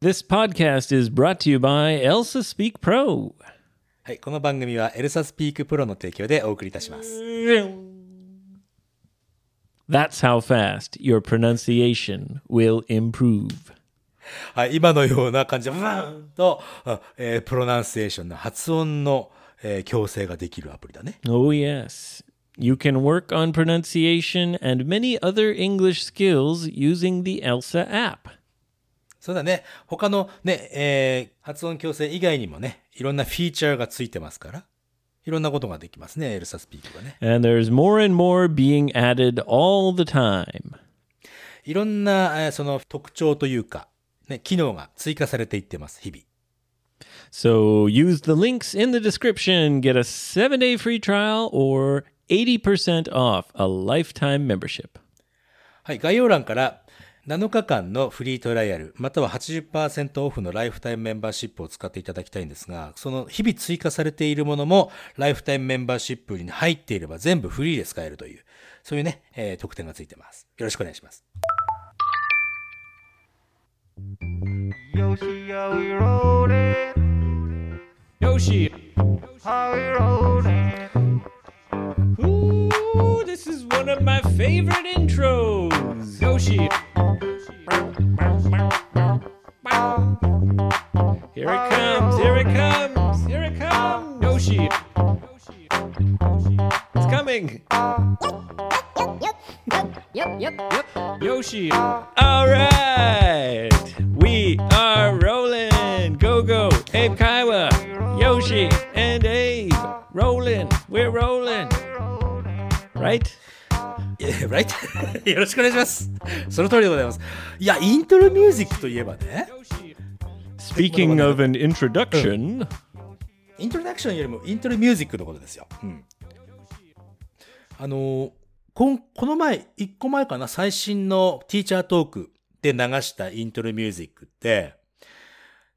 This podcast is brought to you by Elsa Speak Pro. はい、この番組はエルサスピークプロの提供でお送りいたします。 That's how fast your pronunciation will improve. はい、今のような感じで、ブーンと、あえープロナンセーションの発音の、えー矯正ができるアプリだね。 Oh, yes. You can work on pronunciation and many other English skills using the Elsa app. そうだね。他のね、えー発音矯正以外にもね、いろんなフィーチャーがついてますから、いろんなことができますね、エルサスピークがね。And there's more and more being added all the time. いろんな、えーその特徴というか、ね、機能が追加されていってます、日々。So use the links in the description, get a seven day free trial or 80% off a lifetime membership. はい、概要欄から7日間のフリートライアル、または80%オフのライフタイムメンバーシップを使っていただきたいんですが、その日々追加されているものもライフタイムメンバーシップに入っていれば全部フリーで使えるという、そういうね、えー特典がついてます。よろしくお願いします。Yoshi, are we rolling? Yoshi. Are we rolling? Ooh, this is one of my favorite よろしくお願いします。その通りでございます。いや、イントロミュージックといえばね、Speaking of an introduction, イントロダクションよりもイントロミュージックのことですよ。うん。あのーこん、この前、一個前かな、最新のティーチャートークで流したイントロミュージックって、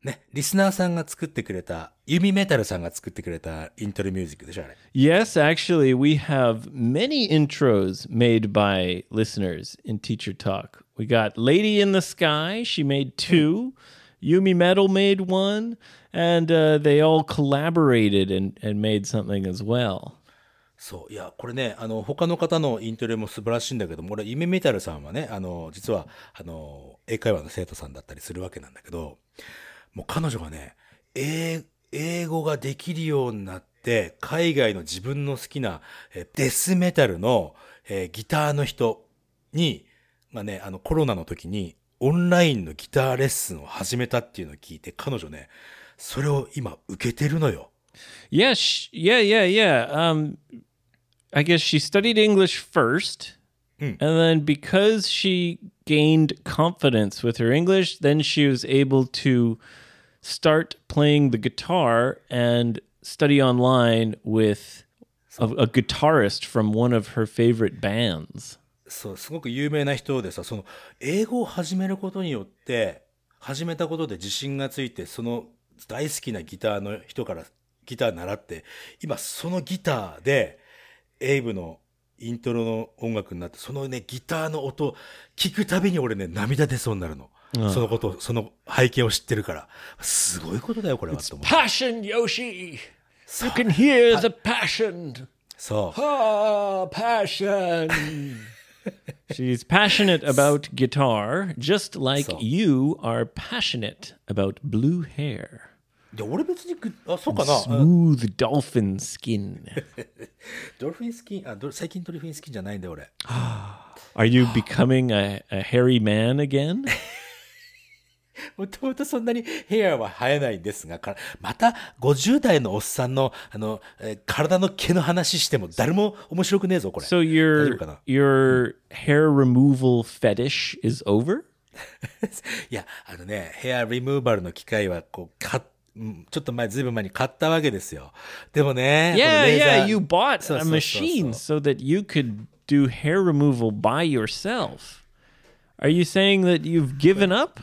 ね、リスナーさんが作ってくれた、ユミメタルさんが作ってくれたイントロミュージックでしょ、あれ。yes, actually, we have many intros made by listeners in Teacher Talk. We got Lady in the Sky, she made two. Yumi Metal made one. And uh, they all collaborated and, and made something as well. そう。いや、これね、あの、他の方のイントロも素晴らしいんだけども、俺、ユミメタルさんはね、あの、実は、あの、英会話の生徒さんだったりするわけなんだけど、もう彼女がね、英英語ができるようになって、海外の自分の好きな、えデスメタルの、えーギターの人に、まあね、あの、コロナの時に、オンラインのギターレッスンを始めたっていうのを聞いて、彼女ね、それを今受けてるのよ。Yeah, sh- yeah, yeah, yeah. Um, I guess she studied English first, and then because she gained confidence with her English, then she was able to start playing the guitar and study online with a, a guitarist from one of her favorite bands. そう、すごく有名な人でさ、その、英語を始めることによって、始めたことで自信がついて、その大好きなギターの人からギター習って、今そのギターで、エイブのイントロの音楽になって、そのね、ギターの音、聞くたびに俺ね、涙出そうになるの。そのこと、その背景を知ってるから。すごいことだよ、これは。と思う Passion, Yoshi! You can hear the passion. そう。 Ah, passion. She's passionate about guitar, just like So. you are passionate about blue hair. いや、俺別にグ、あ、そうかな。うん Smooth dolphin skin. ドルフィンスキン、あ、ドル最近ドルフィンスキンじゃないんだよ、俺。 Are you becoming a, a hairy man again? もともとそんなにヘアは生えないんですが、また50代のおっさんの、あの、えー体の毛の話しても誰も面白くねえぞ、これ。So your your hair removal fetish is over? いや、あのね、ヘアリムーバルの機械は、こう、か、うんちょっと前、ずいぶん前に買ったわけですよ。でもね、Yeah, yeah, ー you bought a machine so that you could do hair removal by yourself. Are you saying that you've given up?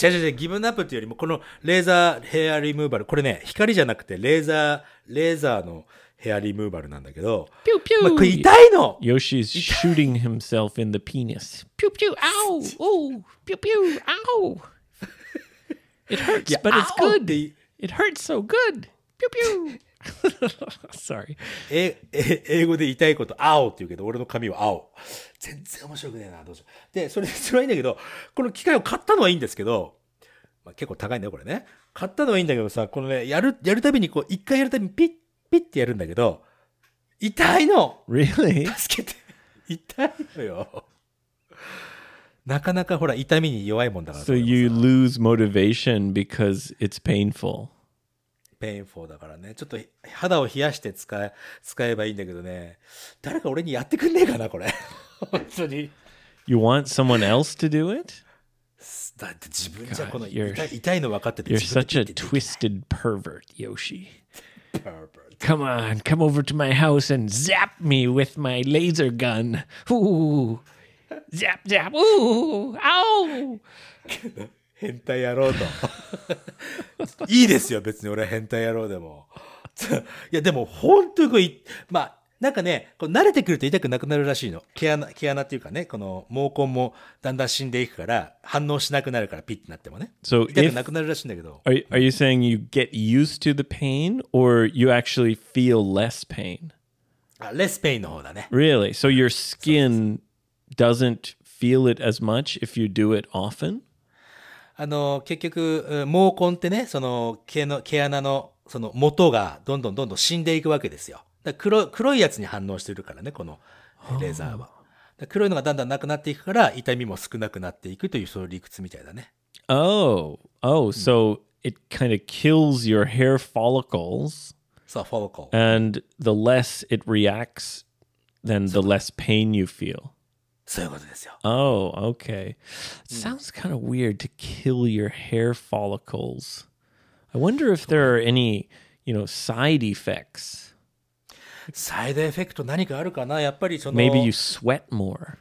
違う違う違う、ギブナップっいうよりも、このレーザーヘアリムーバル、これね、光じゃなくて、レーザー、レーザーのヘアリムーバルなんだけど、ピューピ、まあ、痛いの !Yoshi's ング himself in the penis. ピューピュー、アウオーピューピュー、アウ !It hurts, but ピューピュー Sorry. え え英語で痛いこと、青って言うけど、俺の髪は青。全然面白くねえな、どうしよう。で、それ、それはいいんだけど、この機械を買ったのはいいんですけど、まあ、結構高いんだよ、これね。買ったのはいいんだけどさ、このね、やる、やるたびにこう、一回やるたびにピッ、ピッってやるんだけど、痛いの Really? 助けて。痛いのよ。なかなかほら、痛みに弱いもんだから。So you lose motivation because it's painful. ペインフォーだからね。ちょっと肌を冷やして使え、使えばいいんだけどね。誰か俺にやってくんねえかな、これ。本当に。You want someone else to do it? だって自分じゃこの痛い痛いの分かってて You're such a twisted pervert, Yoshi. Pervert Come on, come over to my house and zap me with my laser gun. Ooh. Zap, zap. Ooh. Ow. 変態野郎と。いいですよ、別に俺は変態野郎でも。いや、でも本当にこうい、まあ、なんかね、こう慣れてくると痛くなくなるらしいの。毛穴、毛穴っていうかね、この毛根もだんだん死んでいくから、反応しなくなるからピッてなってもね。So 痛くなくなるらしいんだけど。are, are you saying you get used to the pain or you actually feel less pain? あ、レスペインの方だね。Really? So your skin doesn't feel it as much if you do it often? あの、結局、うん毛根ってね、その毛の、毛穴の、その元がどんどんどんどん死んでいくわけですよ。だ黒い、黒いやつに反応してるからね、このえレーザーは。だから黒いのがだんだんなくなっていくから、痛みも少なくなっていくという、そういう理屈みたいだね。Oh, oh, so it kind of kills your hair follicles, さあ、フォロコ。and the less it reacts, then the less pain you feel. そういうことですよ。Oh, okay. Sounds kind of weird to kill your hair follicles. I wonder if there are any, you know, side effects. サイドエフェクト何かあるかなやっぱりその、Maybe you sweat more.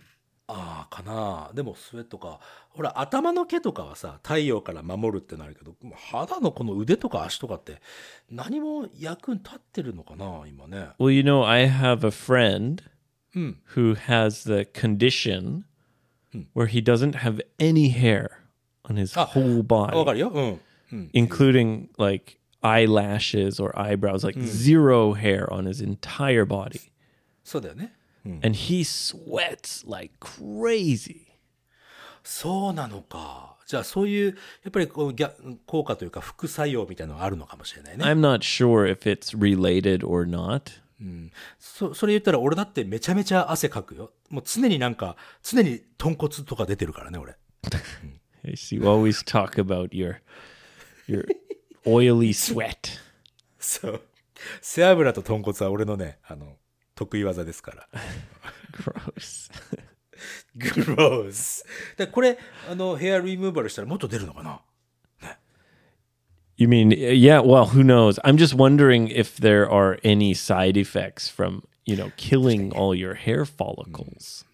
ああ、かなでもスウェットか。ほら、頭の毛とかはさ、太陽から守るってなるけど、肌のこの腕とか足とかって、何も役に立ってるのかな今ね。Well, you know, I have a friend うん。 who has the condition where he doesn't have any hair on his Ah, whole わか body, るよ。うん。うん。 including like eyelashes or eyebrows, like zero hair on his entire body. そうだよね。 And he sweats like crazy. そうなのか。じゃあそういう、やっぱりこう逆効果というか副作用みたいなのがあるのかもしれないね。 I'm not sure if it's related or not. そそれ言ったら俺だってめちゃめちゃ汗かくよ。もう常になんか、常に豚骨とか出てるからね、俺。Yes, you always talk about your your oily sweat. そう。背脂と豚骨は俺のね、あの、得意技ですから。Gross. グロース。でこれ、あの、ヘアリムーバルしたらもっと出るのかな？You mean yeah, well, who knows? I'm just wondering if there are any side effects from, you know, killing all your hair follicles.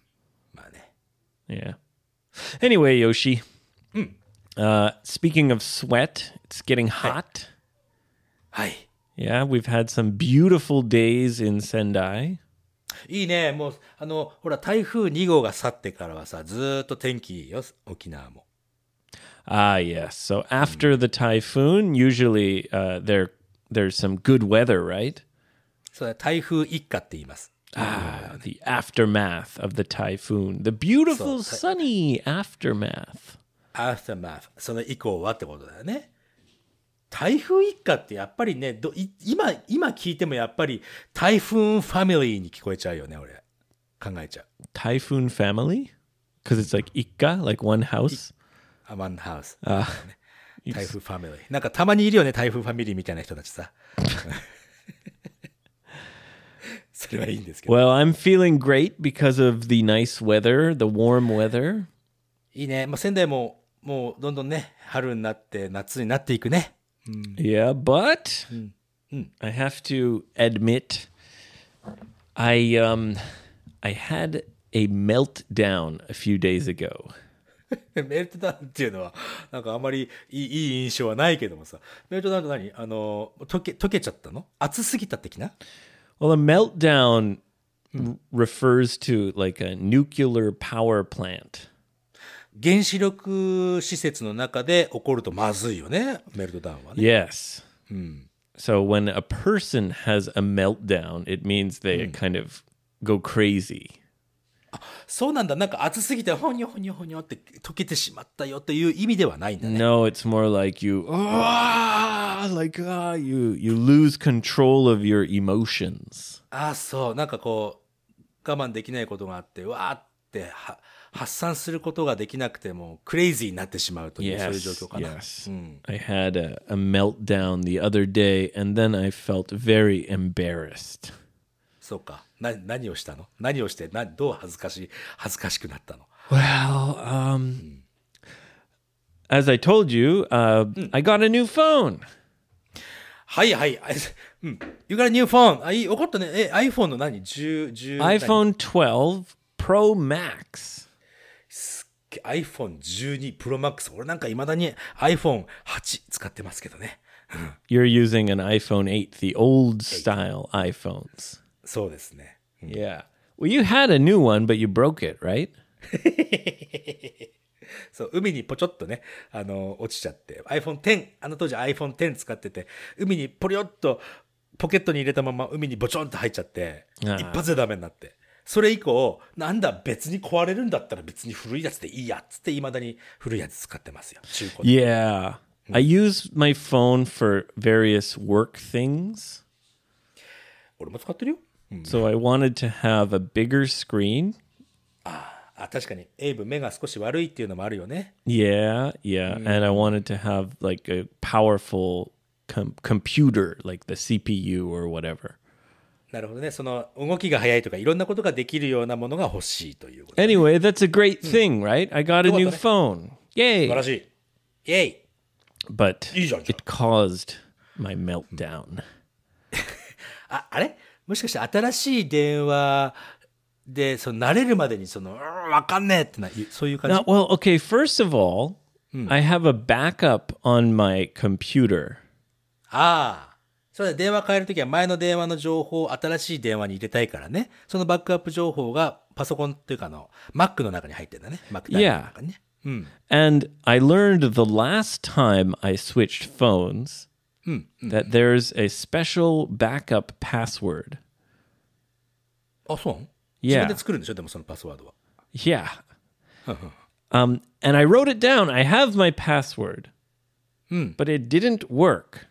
まあね。 Yeah. Anyway, Yoshi. Uh, speaking of sweat, it's getting hot. はい。 Yeah, we've had some beautiful days in Sendai. いいね。もう、あの、ほら、台風2号が去ってからはさ、ずーっと天気いいよ、沖縄も。 Ah, yes. So after the typhoon, usually uh, there there's some good weather, right? そうだ、台風一過って言います。 Ah, the aftermath of the typhoon, the beautiful sunny aftermath. aftermath。その以降はってことだよね。台風一過ってやっぱりね、どい今、今聞いてもやっぱり台風ファミリーに聞こえちゃうよね、俺。考えちゃう。 Typhoon family, because it's like ikka, like one house. アマンハウス。あ台風ファミリー。なんかたまにいるよね、台風ファミリーみたいな人たちさ。それはいいんですけど。 Well, I'm feeling great because of the nice weather, the warm weather. いいね。まあ、仙台ももうどんどんね、春になって夏になっていくね。 Yeah, but I have to admit, I um, I had a meltdown a few days ago. メルトダウンっていうのは、なんかあんまりいい印象はないけどもさ。メルトダウンって何あの、溶け、溶けちゃったの熱すぎた的な Well, a meltdown refers to like a nuclear power plant. 原子力施設の中で起こるとまずいよね、メルトダウンはね。Yes. So when a person has a meltdown, it means they kind of go crazy. そうなんだ。なんか熱すぎて、ほにょほにょほにょって溶けてしまったよという意味ではないんだね。No, it's more like you ah, like ah, you you lose control of your emotions. ああ、そう。なんかこう、我慢できないことがあって、わーっては発散することができなくても、クレイジーになってしまうという、そういう状 Yes, 況かな。yes. I had a, a meltdown the other day, and then I felt very embarrassed. そうか。な、何をしたの何をして、な、どう恥ずかしい、恥ずかしくなったの Well, um, as I told you, uh, I got a new phone. はいはい。あうん。You got a new phone. あ、いい。怒ったね。え、iPhone の何 ?10、10。何 iPhone 12 Pro Max. iPhone12 Pro Max。俺なんか未だに iPhone8 使ってますけどね。 You're using an iPhone 8, the old style iPhones. そうですね。 Yeah. Well, you had a new one, but you broke it, right? そう、海にポチョっとね、あの、落ちちゃって。iPhone X、あの当時 iPhone X 使ってて、海にポリョっとポケットに入れたまま海にボチョンと入っちゃって、一発でダメになって。それ以降、なんだ別に壊れるんだったら別に古いやつでいいやっつって未だに古いやつ使ってますよ。中古で。Yeah. I use my phone for various work things. 俺も使ってるよ。So I wanted to have a bigger screen. あ、確かに、エイブ目が少し悪いっていうのもあるよね。 Yeah, yeah. And I wanted to have like a powerful com- computer, like the CPU or whatever. なるほどね。その動きが速いとかいろんなことができるようなものが欲しいということ。 Anyway, that's a great thing, right? I got a new よかったね。 phone. 素晴ら Yay. しい。イェイ But いいじゃん、じゃん。 it caused my meltdown. あ、あれ もしかして新しい電話で、その慣れるまでにその、わかんねえってな、いそういう感じ？Well, okay, first of all, I have a backup on my computer. ああ。そうだ、電話変えるときは前の電話の情報を新しい電話に入れたいからね。そのバックアップ情報がパソコンっていうかあの、Mac の中に入ってんだね。Mac の中にね。うん。And I learned the last time I switched phones that there's a special backup password. あ、そうなの Yeah. 自分で作るんでしょでもそのパスワードは。 Yeah. um, and I wrote it down. I have my password, but it didn't work.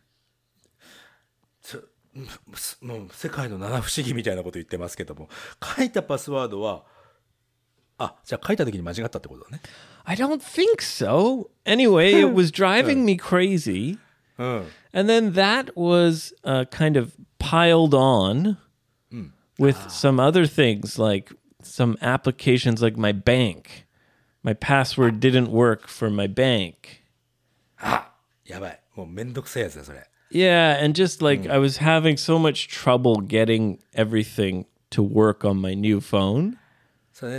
すもう世界の七不思議みたいなこと言ってますけども、書いたパスワードは、あ、じゃあ書いた時に間違ったってことだね。 I don't think so. Anyway, it was driving me crazy. うん。 And then that was uh, kind of piled on with some other things, like some applications like my bank. My password didn't work for my bank. あやばい。もうめんどくさいやつだ、それ。 Yeah, and just like I was having so much trouble getting everything to work on my new phone.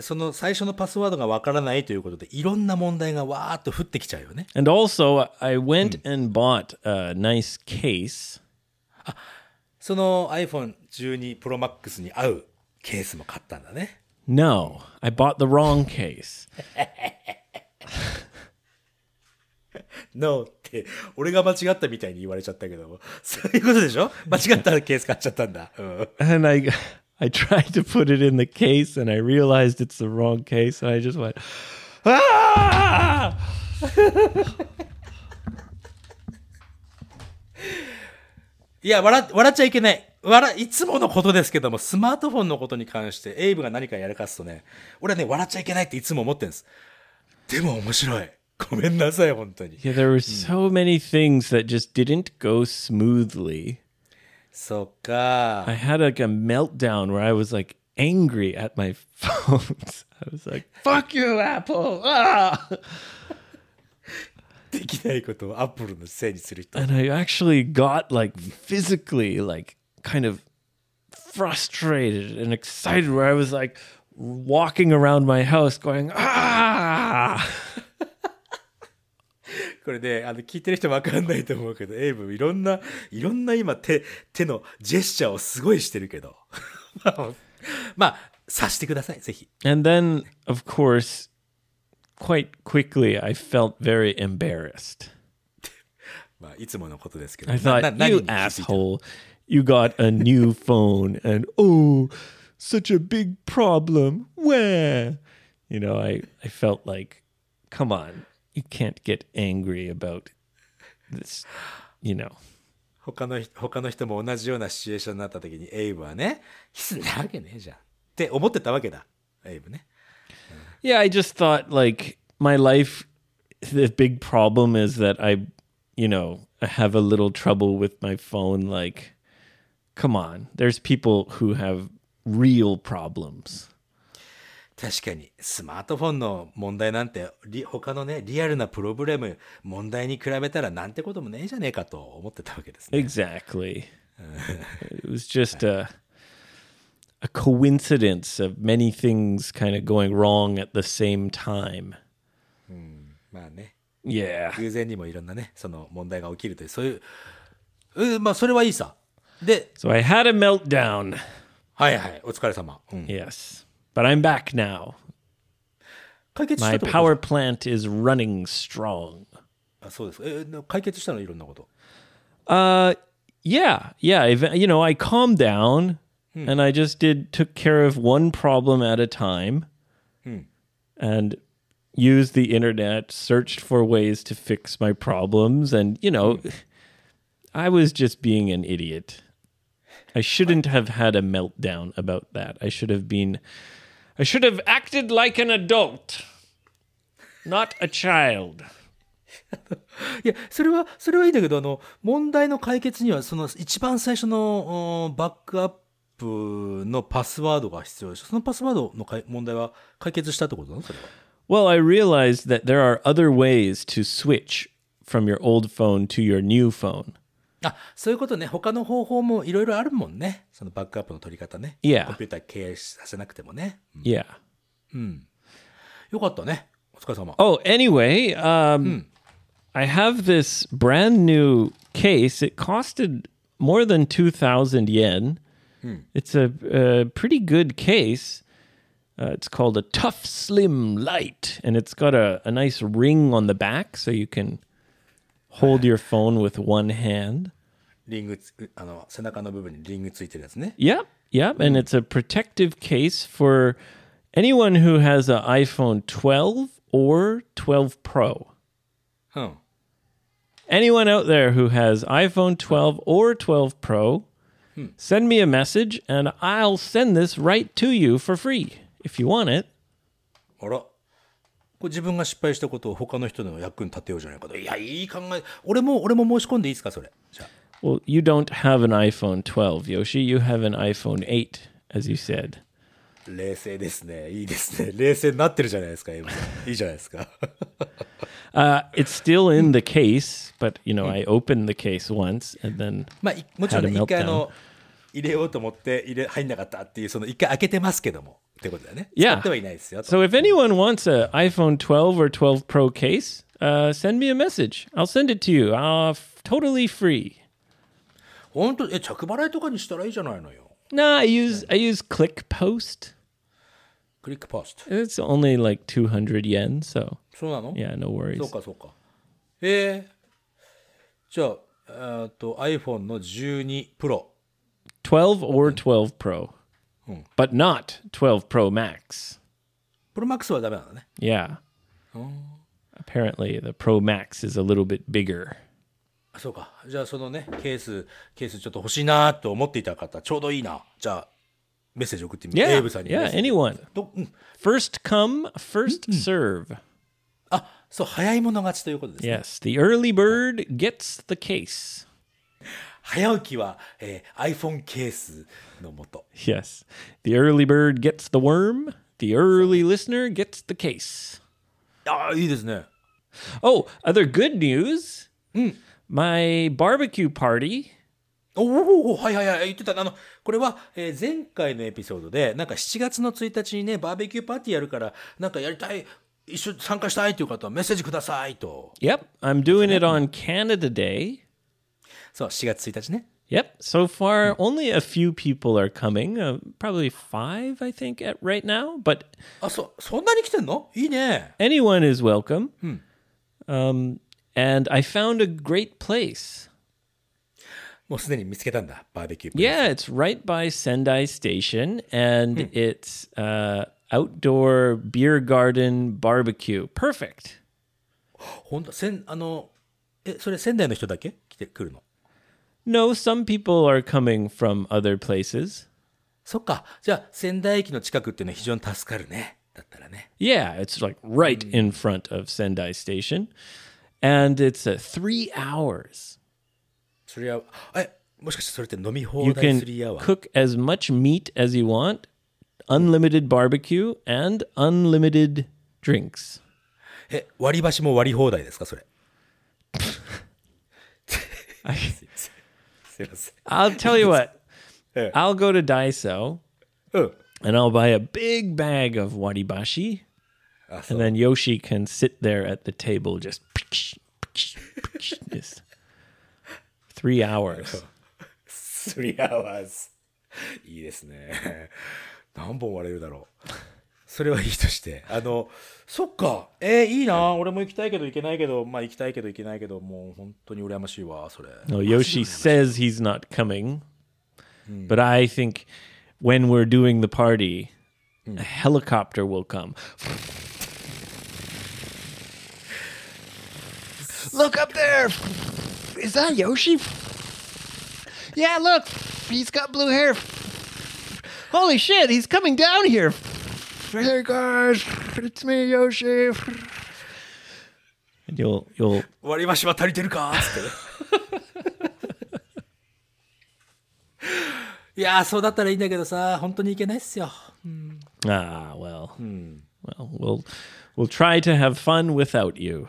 そ,の最初のパスワードがわからないということで、いろんな問題がわーっと降ってきちゃうよね。And also, I went and bought a nice case.、その iPhone12 Pro Max に合うケースも買ったんだね。No, I bought the wrong case. no て、俺が間違ったみたいに言われちゃったけど、そういうことでしょ？間違ったケース買っちゃったんだ。I tried to put it in the case and I realized it's the wrong case and I just went ah! いや、笑っ、笑っちゃいけない。笑、いつものことですけども、スマートフォンのことに関して、エイブが何かやらかすとね、俺はね、笑っちゃいけないっていつも思ってるんです。でも面白い。ごめんなさい、本当に。Yeah, there were so many things that just didn't go smoothly. そっか。 I had like a meltdown where I was like angry at my phones. I was like, "Fuck you, Apple!" Ah! できないことをアップルのせいにする人。 And I actually got like physically like kind of frustrated and excited where I was like walking around my house going, "Ah!" これね、あの、聞いてる人わかんないと思うけど、エイブいろんな、いろんな今手、手のジェスチャーをすごいしてるけど。まあ、察してください、ぜひ。 And then, of course, quite quickly, I felt very embarrassed. まあ、いつものことですけど。 I な thought, な何 you に気づいた asshole, you got a new phone, and oh, such a big problem. Where? You know, I, I felt like, come on, you can't get angry about this, you know. 他の人他の人も同じようなシチュエーションになった時にエイブはねキスんなわけねえじゃんって思ってたわけだエイブね Yeah, I just thought like my life the big problem is that I you know, I have a little trouble with my phone like come on. There's people who have real problems. 確かにスマートフォンの問題なんてリ他のねリアルなプロブレム問題に比べたらなんてこともねえじゃねえかと思ってたわけですね Exactly. it was just a a coincidence of many things kind of going wrong at the same time. まあね Yeah. 偶然にもいろんなねその問題が起きるというそういううんまあそれはいいさで So I had a meltdown. はいはいお疲れ様、うん、Yes. But I'm back now. 解決した My ってこと power plant is running strong. あそうですえ解決したのいろんなこと Uh, yeah, yeah. ev- You know, I calmed down and I just did took care of one problem at a time, and used the internet, searched for ways to fix my problems, and you know, I was just being an idiot. I shouldn't have had a meltdown about that. I should have been. I should have acted like an adult, not a child. いや、それは、それはいいんだけど、あの、問題の解決には、その一番最初のおバックアップのパスワードが必要でしょ。そのパスワードのかい問題は解決したってことなのそれは。 Well, I realized that there are other ways to switch from your old phone to your new phone. あ、そういうことね。他の方法もいろいろあるもんね。そのバックアップの取り方ね。Yeah. コンピューター経営させなくてもね。うん Yeah. よかったね。お疲れ様。Oh, anyway, um, I have this brand new case. It costed more than 2,000 yen. It's a, a pretty good case. Uh, it's called a Tough Slim Light, and it's got a, a nice ring on the back so you can hold your phone with one hand. リングつ、あの、背中の部分にリングついてるやつね。 Yep, yep, and it's a protective case for anyone who has an iPhone 12 or 12 Pro. うん。 Anyone out there who has iPhone 12 or 12 Pro, send me a message and I'll send this right to you for free if you want it. あら。 これ自分が失敗したことを他の人の役に立てようじゃないかと。いや、いい考え。俺も、俺も申し込んでいいですか、それ。じゃあ。Well, you don't have an iPhone 12, Yoshi. You have an iPhone 8, as you said. 冷静ですね。いいですね。冷静になってるじゃないですか、エイブさんいいじゃないですか。Uh, it's still in the case, but you know, I opened the case once and then まあ、いもちろん一回あ.の、入れようと思って入れ、入んなかったっていう、その一回開けてますけども、ってことだよね。 Yeah. 使ってはいないですよ。 So if anyone wants an iPhone 12 or 12 Pro case, uh, send me a message. I'll send it to you. Uh, f- totally free. 本当え、着払いとかにしたらいいじゃないのよ。 No, I use I use Click Post. クリックパスト。 It's only like 200 yen, so そうなの yeah, no そう worries. か、そうか。えー、じゃあ、えーっと、iPhone の12 Pro。 12 or 12 Pro. But not 12 Pro Max. プロマックスはダメなのね。Yeah. Apparently the Pro Max is a little bit bigger. あそうか。じゃあ、そのね、ケース、ケースちょっと欲しいなと思っていた方、ちょうどいいな。じゃあ、メッセージ送ってみて。Yeah, エイブさんにメッ yeah, セージ。anyone. どうん First come, first serve. あ、そう、早い者勝ちということですね。Yes, the early bird gets the case. 早起きは、えー iPhone ケースのもと。 Yes. The early bird gets the worm, the early listener gets the case. ああ、いいですね。 Oh, other good news. My barbecue party おおおはいはいはい、言ってた。あの、これは、えー前回のエピソードで、なんか7月の1日にね、バーベキューパーティーやるから、なんかやりたい、一緒に参加したいという方はメッセージくださいと。 Yep, I'm doing it on Canada Day. そう、4月1日ね。 Yep. So far, only a few people are coming. Uh, probably five, I think, at right now. But あ、そ、そんなに来てんのいいね。 anyone is welcome. Um, and I found a great place. もうすでに見つけたんだ、バーベキュー。 Yeah, it's right by Sendai Station, and it's uh, outdoor beer garden barbecue. Perfect. ほんと、せん、あの、え、それ仙台の人だけ来てくるの No, some people are coming from other places. そっか。じゃあ、仙台駅の近くっていうのは非常に助かるね。だったらね。 Yeah, it's like right in front of Sendai Station, and it's uh, three hours. それは、え、もしかしてそれって飲み You 放題 can するやわ。 cook as much meat as you want, unlimited barbecue, and unlimited drinks. え、割り箸も割り放題ですかそれ。す いません。 I'll tell you what. Yeah. I'll go to Daiso うん。 and I'll buy a big bag of waribashi, あ、そう and。then Yoshi can sit there at the table just just three hours. 3 hours。いいですね。何本割れるだろう。 それはいいとして。あの、そっか。えーいいな。俺も行きたいけど行けないけど、まあ行きたいけど行けないけど、もう本当に羨ましいわ、それ。 No, Yoshi says he's not coming, but I think when we're doing the party, a helicopter will come. Look up there! Is that Yoshi? Yeah, look! He's got blue hair. Holy shit, he's coming down here! Hey guys, it's me, Yoshi. You'll you'll 割り箸は足りてるかつって。いやー、そうだったらいいんだけどさ、本当に行けないっすよ。ah well well we'll we'll try to have fun without you.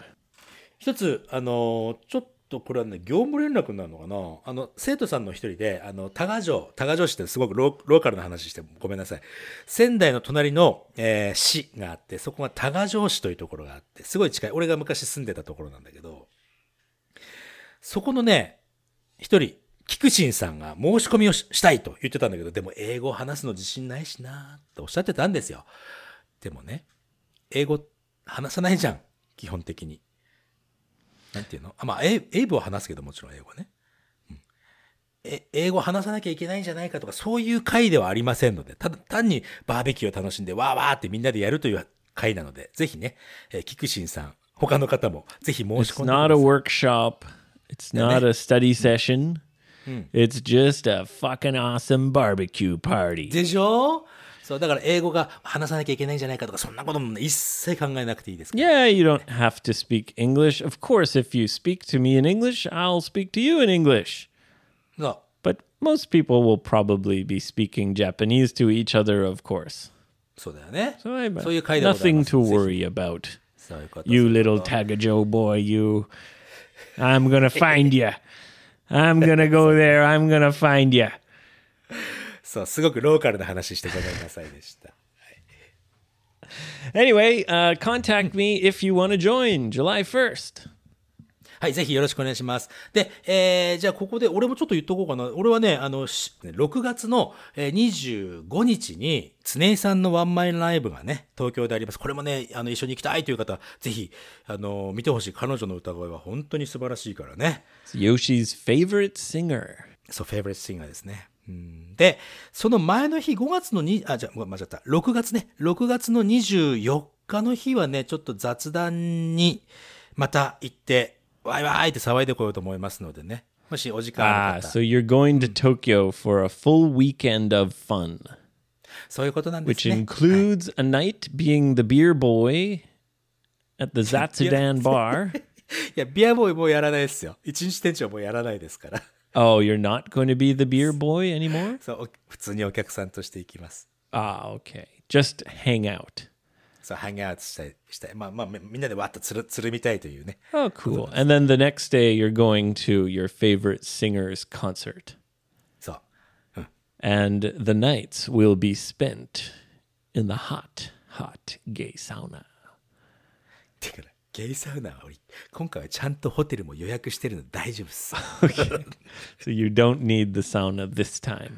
一つ、あのーちょっとこれはね、業務連絡になるのかな？あの、生徒さんの一人で、あの、多賀城、多賀城市ってすごくローカルな話してごめんなさい。仙台の隣の、えー市があって、そこが多賀城市というところがあって、すごい近い。俺が昔住んでたところなんだけど、そこのね、一人、菊新さんが申し込みをししたいと言ってたんだけど、でも英語を話すの自信ないしなっておっしゃってたんですよ。でもね、英語話さないじゃん。基本的に。なんていうの？あ、まあ、英英語は話すけどもちろん英語ね。うんえ英語話さなきゃいけないんじゃないかとか、そういう会ではありませんので、ただ単にバーベキューを楽しんで、わーわーってみんなでやるという会なので、ぜひね、えー、キクシンさん、他の方も、ぜひ申し It's 込んでくだ not さ a い。workshop. It's not a study session. It's just a fucking awesome barbecue party. でしょそう、だから英語が話さなきゃいけないんじゃないかとか、そんなこともね一切考えなくていいですから。 Yeah, you don't have to speak English. Of course, if you speak to me in English, I'll speak to you in English. そう。 But most people will probably be speaking Japanese to each other, of course. そうだよね。 So I そういう会でござい nothing ます to ぜひ worry about. そういうこと。 You そういう little こと Tagajo boy, you. I'm gonna find you. I'm gonna go there. I'm gonna find you. そう、すごくローカルな話してごめんなさいでした。Anyway, uh, contact me if you want to join July 1st. はい、ぜひよろしくお願いします。で、えー、じゃあここで俺もちょっと言っとこうかな。俺はね、あの、し6月のえー25日に、常井さんのワンマンライブがね、東京であります。これもね、あの、一緒に行きたいという方、ぜひ、あの、見てほしい。彼女の歌声は本当に素晴らしいからね。Yoshi's favorite singer. そう、フェイブレットシンガーですね。うんで、その前の日、5月のに、あ、じゃあ、間違った。6月ね。6月の24日の日はね、ちょっと雑談に、また行って、ワイワイって騒いでこようと思いますのでね。もしお時間あ Ah, so you're going to Tokyo for a full weekend of fun, そういうことなんで which すね。includes a night being the beer boy at the Zatsudan bar. いや、ビアボーイもうやらないですよ。一日店長もうやらないですから。Oh, you're not going to be the beer boy anymore? そう、お普通にお客さんとして行きます。 Ah, okay. Just hang out. そう、ハングアウトしたい、したい。まあまあ、みみんなでわっとつる、つるみたいというね。 Oh, cool. And then the next day, you're going to your favorite singer's concert. そう。 And the nights will be spent in the hot, hot gay sauna. てかね ゲイサウナは俺、今回はちゃんとホテルも予約してるの大丈夫っす。So you don't need the sauna this time.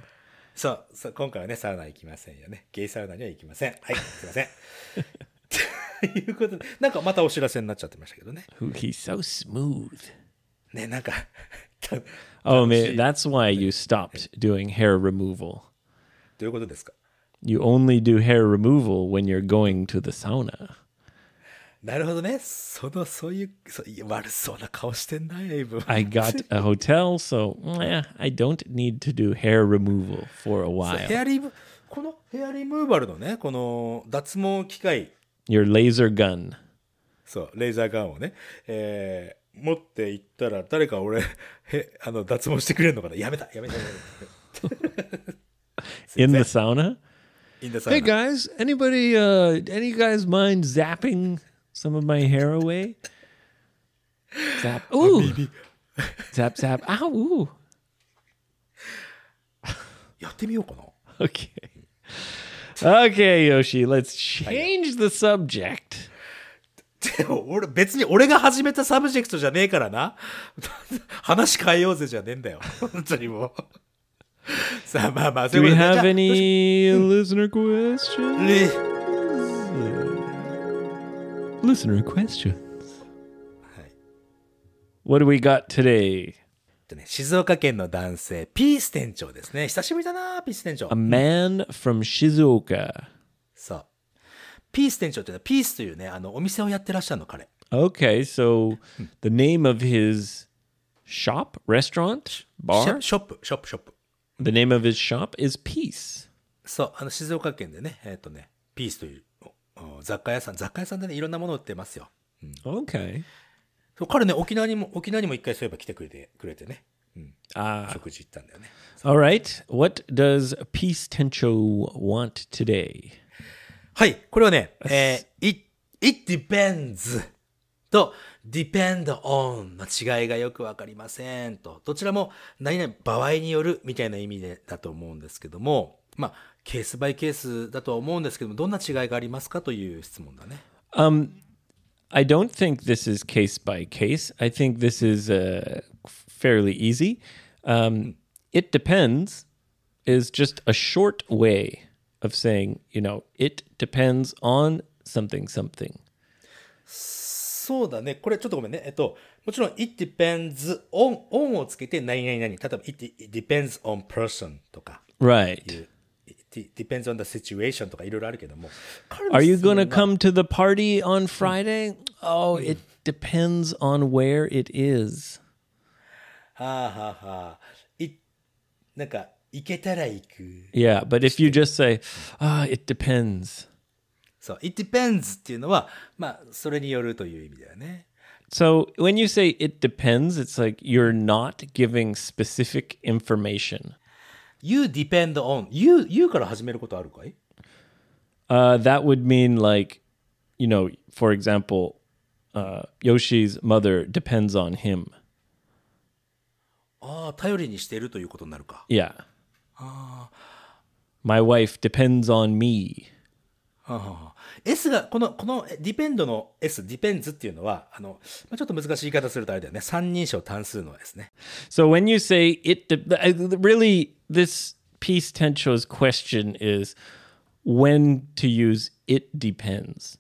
そう、そう、今回はね、サウナ行きませんよね。ゲイサウナには行きません。はい、すいません。ということで、なんかまたお知らせになっちゃってましたけどね。He's so smooth. ね、なんか、Oh, man, い that's why you stopped doing hair removal. どういうことですか You only do hair removal when you're going to the sauna. なるほどね。その、そういう、そ悪そうな顔してんな、エイブ。I got a hotel, so eh, I don't need to do hair removal for a そうヘ while. アリム、このヘアリムーバルのね、この脱毛機械、Your laser gun. そう、レーザーガンをね、えー、持って行ったら、誰か俺、へ、あの、脱毛してくれるのかなやめた、やめた、やめた。In the sauna? インダサウ Hey ナ guys, anybody uh any guys mind Zapping some of my hair away? Zap. Ooh. Zap, zap. Ow. Ooh. やってみようかな。 Okay. Okay, Yoshi, let's change the subject. でも俺別に俺が始めたサブジェクトじゃねえからな。話変えようぜじゃねえんだよ。本当にもう。さあまあまあ、 Do そうい we うことで have じゃあ any listener questions? レ Listener questions. What do we got today? とね、静岡県の男性、ピース店長ですね。久しぶりだな、ピース店長 A。man from Shizuoka. そう。ピース店長っていうのは、ピースというね、あの、お店をやってらっしゃるの、彼。 Okay, so the name of his shop, restaurant, シ bar, ョショップ、ショップ、ショップ。 the name of his shop is Peace. そう、あの、静岡県でね、えっ、とね、ピースというおお 雑貨屋さん、雑貨屋さんでね、いろんなものを売ってますよ。Okay. そう彼ね、沖縄にも、沖縄にも一回そういえば来てくれて、くれてね、Ah, 食事行ったんだよね。all right. What does Peace Tencho want today? はい、これはね、えー it, it depends と depend on の違いがよくわかりませんと、どちらも何々場合によるみたいな意味でだと思うんですけども、まあ、ケースバイケースだとは思うんですけども、どんな違いがありますかという質問だね。Um, I don't think this is case by case. I think this is uh, fairly easy. Um, it depends is just a short way of saying, you know, it depends on something, something. そうだね。これちょっとごめんね。えっと、もちろん it depends on, on をつけて何々々。例えば it, it depends on person とか。 Right. it depends on the situation とかいろいろあるけども。彼の Are you 質問 going to は come to the party on Friday? Oh, it depends on where it is. はあはあはあ。い、なんか、行けたら行く。 Yeah, but if you just say, ah, it depends. そう、it depends っていうのは、まあ、それによるという意味だよね。So when you say it depends, it's like you're not giving specific information. you depend on, you, you から始めることあるかい Uh, that would mean like, you know, for example, uh, Yoshi's mother depends on him. ああ、頼りにしているということになるか。Yeah. My wife depends on me. はあはあはあ S が、この、この depend の S、depends っていうのは、あの、まあ、ちょっと難しい言い方するとあれだよね。三人称単数のですね。So when you say it, really, this piece tencho's question is when to use it depends.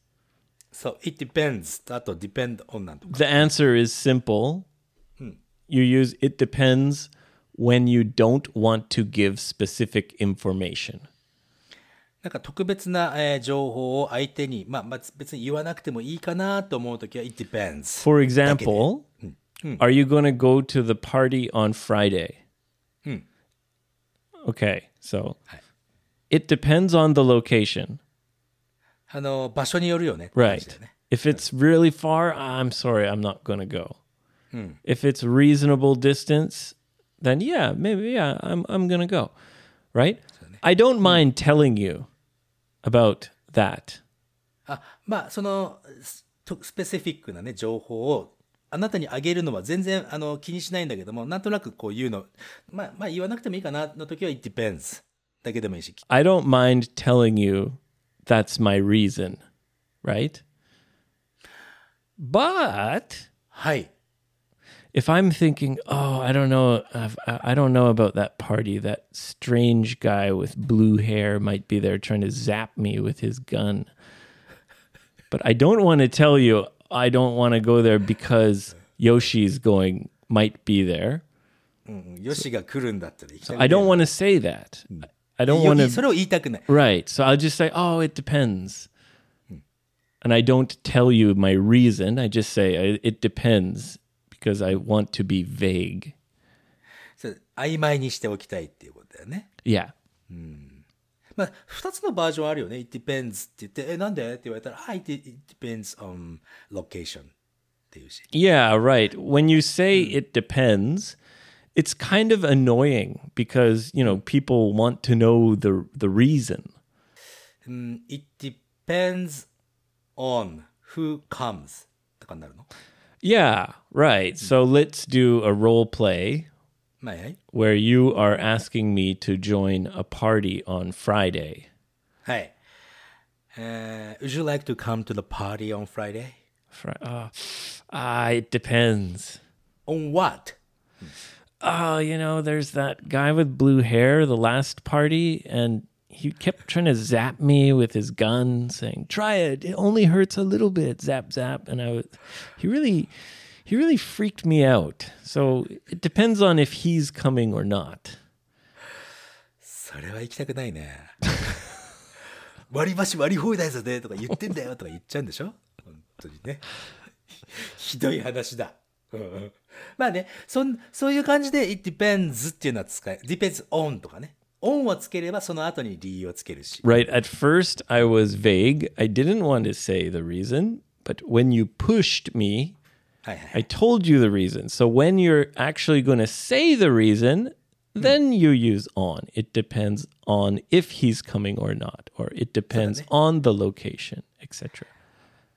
そう、it depends とあと depend on なんとか。The answer is simple. You use it depends when you don't want to give specific information. なんか特別な、えー情報を相手に、まあ、まあ、別に言わなくてもいいかなと思うときは it depends。For example, are you going to go to the party on Friday? Okay, so it depends on the location, あの、場所によるよね。right? If it's really far, I'm sorry, I'm not going to go. If it's reasonable distance, then yeah, maybe yeah, I'm I'm going to go. Right? I don't mind telling you about that. あ、まあ、その、スペシフィックなね、情報を、あなたにあげるのは全然、あの、気にしないんだけども、なんとなくこう言うの、まあ、まあ、言わなくてもいいかな、の時は it depends だけでもいいし。I don't mind telling you that's my reason, right? But はい。if I'm thinking, oh, I don't know, I've, I do not know about that party. That strange guy with blue hair might be there trying to zap me with his gun. But I don't want to tell you I don't want to go there because Yoshi's going might be there. So I don't want to say that. I don't want to. Right. So I'll just say, oh, it depends. And I don't tell you my reason. I just say it depends because I want to be vague. それ曖昧にしておきたいっていうことだよね。 Yeah. まあ、二つのバージョンあるよね。It depends って言って、え、なんでって言われたら、はい、it, it depends on location っていうし。 Yeah, right. When you say it depends, it's kind of annoying because, you know, people want to know the the reason. うん、it depends on who comes とかになるの yeah, right. So let's do a role play May I? where you are asking me to join a party on Friday. Hey, uh, would you like to come to the party on Friday? Fri- uh, ah, it depends. On what? Oh, you know, there's that guy with blue hair, the last party, and he kept trying to zap me with his gun, saying, "Try it. It only hurts a little bit." Zap, zap, and I was, he really, he really freaked me out. So it depends on if he's coming or not. それは行きたくないね。割り箸割り放題だぜとか言ってんだよとか言っちゃうんでしょ本当にね。ひどい話だ。うんまあね、そん、そういう感じで it depends っていうのは使え、depends on とかね。 on をつければその後に理由をつけるし。 Right. At first, I was vague. I didn't want to say the reason, but when you pushed me, はいはい。 I told you the reason. So when you're actually going to say the reason, then you use on. It depends on if he's coming or not, or it depends on the location, etc.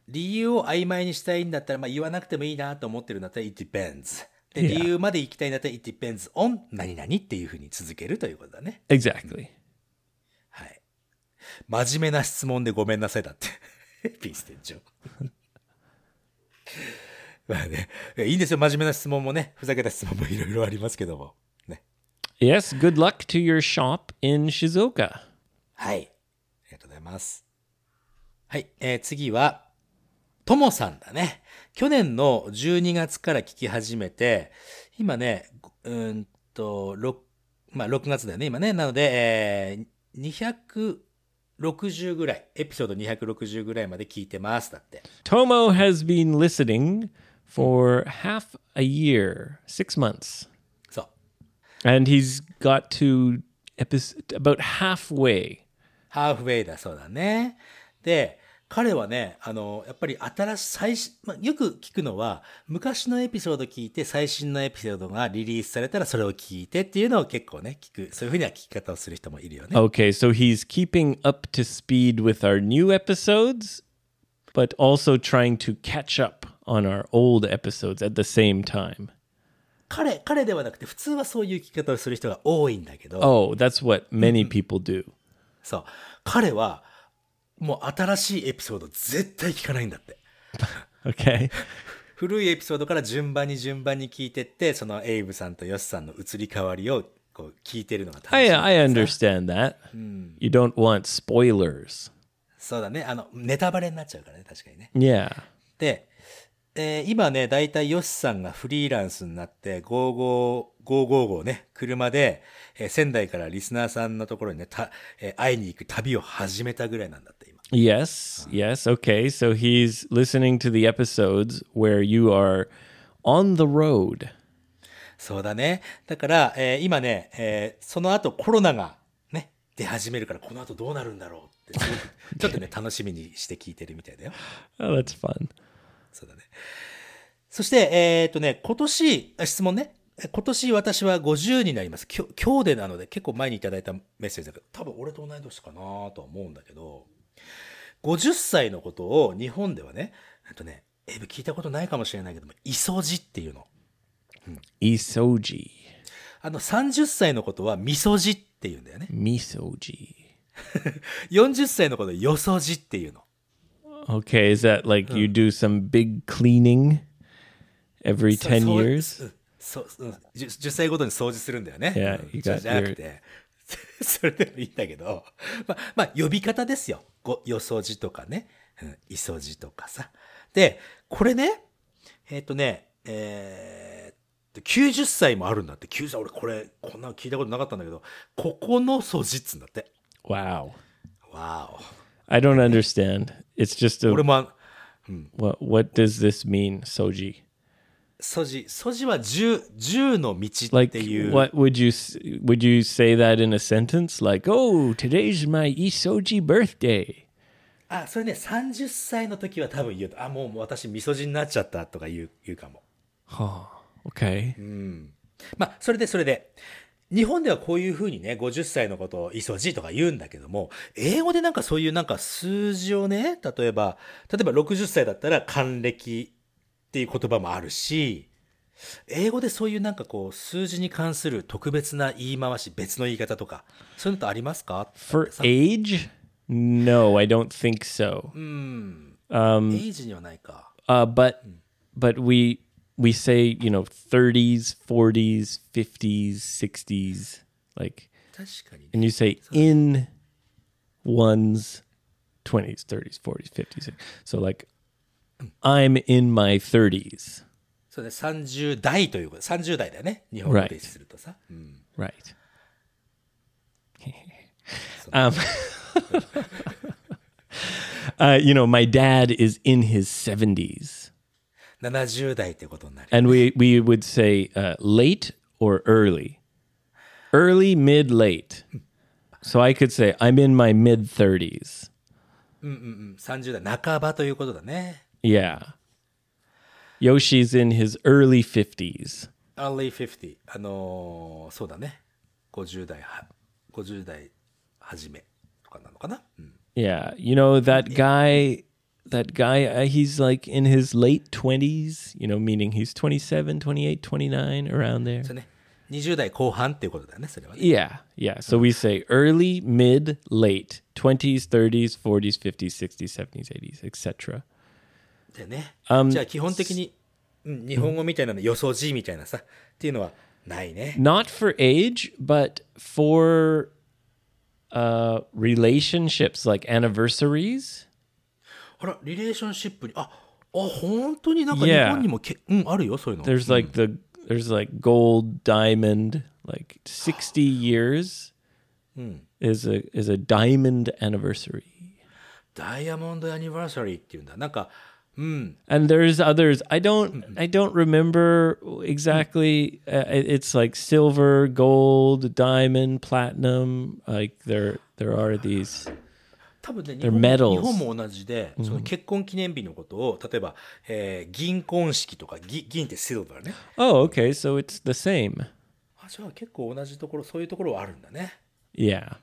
理由を曖昧にしたいんだったら、まあ言わなくてもいいなと思ってるんだったら it depends。 で.理由まで行きたいんだったら it depends on 何々っていうふうに続けるということだね。Exactly. はい。真面目な質問でごめんなさいだって。ピース店長。まあね、いいんですよ。真面目な質問もね、ふざけた質問もいろいろありますけども。ね。Yes, good luck to your shop in Shizuoka. はい。ありがとうございます。はい。えー次は、ともさんだね。去年の12月から聞き始めて、今ね、うーんと、6、まあ6月だよね、今ね。なので、えー260ぐらい、エピソード260ぐらいまで聞いてます。だって。Tomo has been listening for half a year, six months, そう。and he's got to episode about halfway. ハーフウェイだそうだね。で、彼はね、あの、やっぱり新しい、最新、まあ、よく聞くのは、昔のエピソード聞いて、最新のエピソードがリリースされたらそれを聞いてっていうのを結構ね、聞く。そういうふうには聞き方をする人もいるよね。Okay, so he's keeping up to speed with our new episodes, but also trying to catch up on our old episodes at the same time. 彼、彼ではなくて、普通はそういう聞き方をする人が多いんだけど、Oh, that's what many people do. そう。彼は、もう新しいエピソード絶対聞かないんだって。Okay. 古いエピソードから順番に順番に聞いてって、そのエイブさんとヨシさんの移り変わりをこう聞いてるのが楽しい I I understand that. You don't want spoilers. そうだね。あの、ネタバレになっちゃうからね、確かにね。Yeah. で、えー今ね、だいたいヨシさんがフリーランスになって、555ね、車で、えー仙台からリスナーさんのところにね、たえー会いに行く旅を始めたぐらいなんだって、今。Yes. Yes. Okay. So he's listening to the episodes where you are on the road. そうだね。だから、えー今ね、えーその後コロナがね、出始めるから、この後どうなるんだろうって、ちょっとね、楽しみにして聞いてるみたいだよ。Oh, that's fun. そうだね。そして、えっ、とね、今年、あ質問ね。え今年私は50になります。今日今日でなので結構前にいただいたメッセージだけど、多分俺と同い年かなとは思うんだけど、50歳のことを日本ではね、えっとね、エイブ聞いたことないかもしれないけども、イソジっていうの。Isoji. あの、30歳のことはミソジって言うんだよね。Misoji. 40歳のことはヨソジっていうの。Okay, is that like you do some big cleaning every 10そう years? そうそう10 10歳ごとに掃除するんだよね。Yeah, じゃなくて、それでもいいんだけど、まあ、まあ、呼び方ですよ。ご、よそじとかね、うん、いそじとかさ。で、これね、えっ、とね、えーっと、90歳もあるんだって。90歳、俺これ、こんなの聞いたことなかったんだけど、ここのそじっつうんだって。Wow. わお。I don't understand. It's just a 俺もあ、what what does this mean, Soji? そじ、そじは十、十の道っ Like ていう。what would you would you say that in a sentence? Like, "Oh, today's my Isoji birthday." あ、それね、30歳の時は多分言うと、あ、もう私、みそじになっちゃったとか言う、言うかも。Okay. まあ、それでそれで。日本ではこういうふうにね、50歳のことをイソジとか言うんだけども、英語でなんかそういうなんか数字をね、例えば、例えば60歳だったら還暦っていう言葉もあるし、英語でそういうなんかこう数字に関する特別な言い回し、別の言い方とか、そういうのってありますか For age? No, I don't think so. エイジにはないか。Uh, but but we we say you know 30s, 40s, 50s, 60s, like, 確かにね。and you say in one's 20s, 30s, 40s, 50s. So like, I'm in my 30s. そうね、30代ということ、30代だよね。日本語 Right. でするとさ。うん Right. um, uh, you know, my dad is in his 70s. 70代ってことになる。 And we, we would say uh, late or early. Early, mid, late. So I could say, I'm in my mid 30s. 30代半ばということだね。 Yeah. Yoshi's in his early 50s. early 50。あのーそうだね。50代は、50代初めとかなのかな。うん。 Yeah. You know, that guy, that guy, uh, he's like in his late 20s, you know, meaning he's 27, 28, 29, around there. それね。20代後半っていうことだよね、それはね。 Yeah. Yeah. So we say early, mid, late, 20s, 30s, 40s, 50s, 60s, 70s, 80s, でね。じゃあ基本的に、うん、日本語みたいなの、予想字みたいなさ、っていうのはないね。Not for age, but for uh, relationships like anniversaries. あら、リレーションシップに、あ、あ、本当になんか日.本にもけ、うん、あるよ、そういうの。There's like the there's like gold, diamond, like 60 years is a is a diamond anniversary. ダイヤモンドアニバーサリーっていうんだ。なんか、うん。And there's others. I don't I don't remember exactly uh, it- it's like silver, gold, diamond, platinum. Like there there are these 多分ね、日 They're 本日本も同じで、その結婚記念日のことを、例えば、えー銀婚式とか、ぎ銀ってシルバーね。Oh, okay. So it's the same. あ、じゃあ結構同じところ、そういうところはあるんだね。Yeah.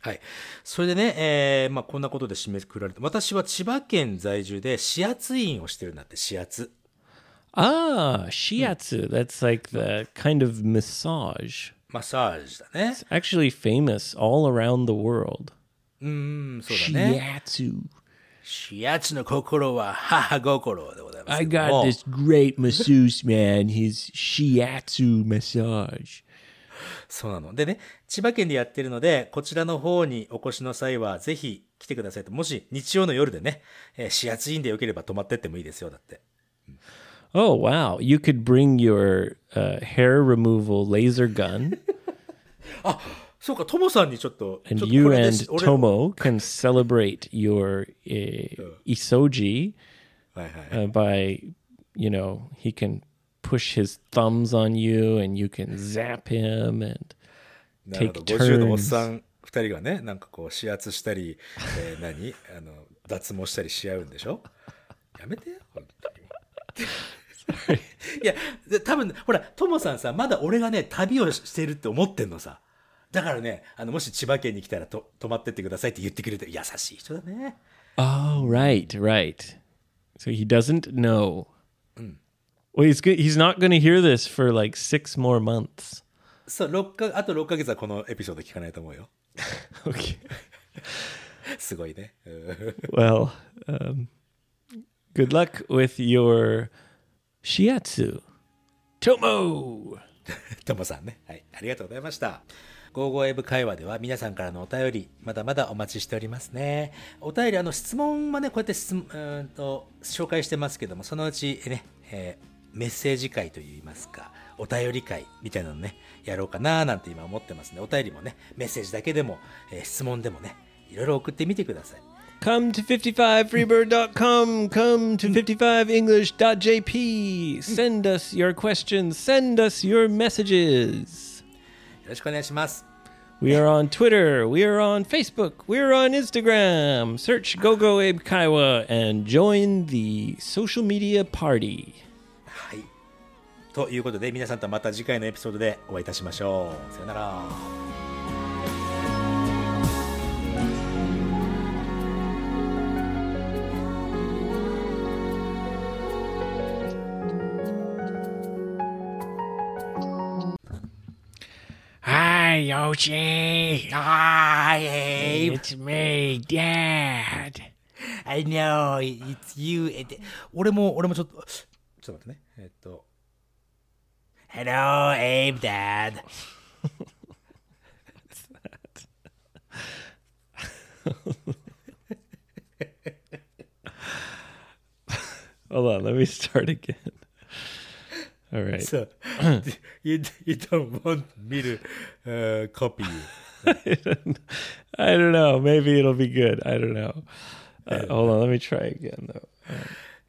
はい。それでね、えーまあこんなことで締めくくられて、私は千葉県在住で指圧院をしてるんだって、指圧。Ah, shiatsu. That's like the kind of massage. マッサージだね。Actually famous all around the world. うん、そうだね。Shiatsu. 指圧の心は母心でございます I got this great masseuse man. His shiatsu massage. そうなの。でね、千葉県でやってるので、こちらの方にお越しの際は、ぜひ来てくださいと。もし日曜の夜でね、えー、指圧院でよければ泊まってってもいいですよ、だって。Oh wow! You could bring your uh, hair removal laser gun, そうか、トモさんにちょっと、and you and Tomo can celebrate your uh, isoji uh, by, you know, he can push his thumbs on you, and you can zap him, and take 50のおっ turns. さん二人がね、なんかこう、指圧したり、えー何？あの、脱毛したりし合うんでしょ？やめてよ、本当に。いや、で多分、ほら、トモさんさ、まだ俺がね、旅をしてるって思ってんのさ。だからね、あの、もし千葉県に来たらと泊まってってくださいって言ってくれて、優しい人だね。Oh, right, right. So he doesn't know. Well, he's good. He's not going to hear this for like six more months. そう、六か、あと6ヶ月はこのエピソード聞かないと思うよ。Okay. すごいね。うん Well, um, Good luck with your shiatsu. Tomo. ともさんね。はい。ありがとうございました。ゴーゴーエブ会話では皆さんからのお便り、まだまだお待ちしておりますね。お便り、あの、質問はね、こうやって質問、うーんと、紹介してますけども、そのうちね、えーメッセージ会といいますか、お便り会みたいなのね、やろうかななんて今思ってますね。お便りもね、メッセージだけでも、えー質問でもね、いろいろ送ってみてください。Come to 55freebird.com. Come to 55english.jp. Send us your questions. Send us your messages. よろしくお願いします。We are on Twitter. We are on Facebook. We're on Instagram. Search GoGo Abe Kaiwa and join the social media party. はい。ということで、皆さんとはまた次回のエピソードでお会いいたしましょう。さよなら。Hi, Yoshi. Hi, Abe. It's me, Dad. I know, it's you. 俺も、俺もちょっと、ちょっと待ってね。えっと。Hello, Abe, Dad. What's that? Hold on, let me start again. All right. So, you, you don't want me to uh, copy you. I don't know. Maybe it'll be good. I don't know. Uh, hold on, let me try again though.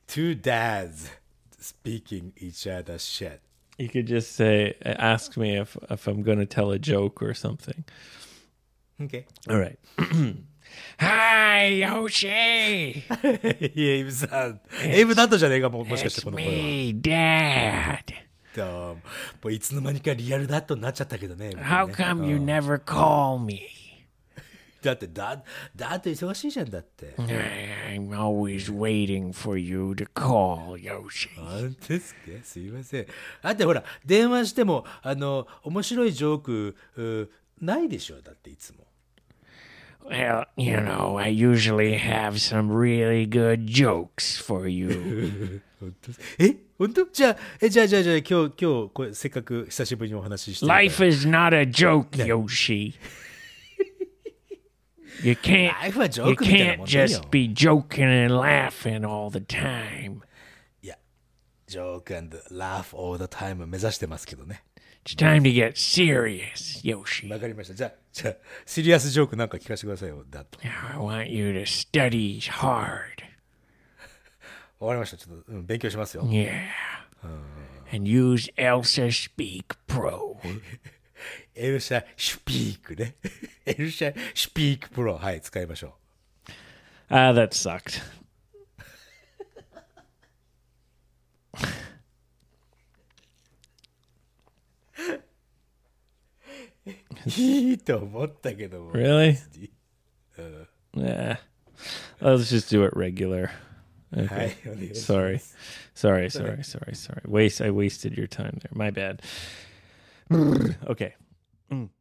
Two dads speaking each other's shit. You could just say, ask me if if I'm going to tell a joke or something. Okay. All right. Hi, Yoshi. いや、エイブさん。エイブだったじゃねえか、ももしかして It's この声は。 me, Dad. どうももういつの間にかリアルダットになっちゃったけどね。僕ね How come you never call me? だってだ、だって忙しいじゃんだって。I'm always waiting for you to call, Yoshi. 本当ですかすいません。だってほら、電話しても、あの、面白いジョーク、うないでしょ？だっていつも。Well, you know, I usually have some really good jokes for you. え？本当？じゃあ、え、じゃあ、じゃあ、じゃあ、今日、今日、これ、せっかく久しぶりにお話ししてるから Life is not a joke, Yoshi. You can't. you can't just be joking and laughing all the time. Yeah, joke and laugh all the time It's time to get serious, Yoshi. i want you to study hard. Yeah. And use Elsa Speak Pro. エルシャシュピークね。エルシャシュピークプロ。はい、使いましょ Ah, that sucked. う。いいと思ったけども。 Really? Yeah. Let's just do it regular. は Okay. い、お願いします Sorry. Sorry, sorry, sorry, sorry. Waste I wasted your time there. My bad. okay. Mm.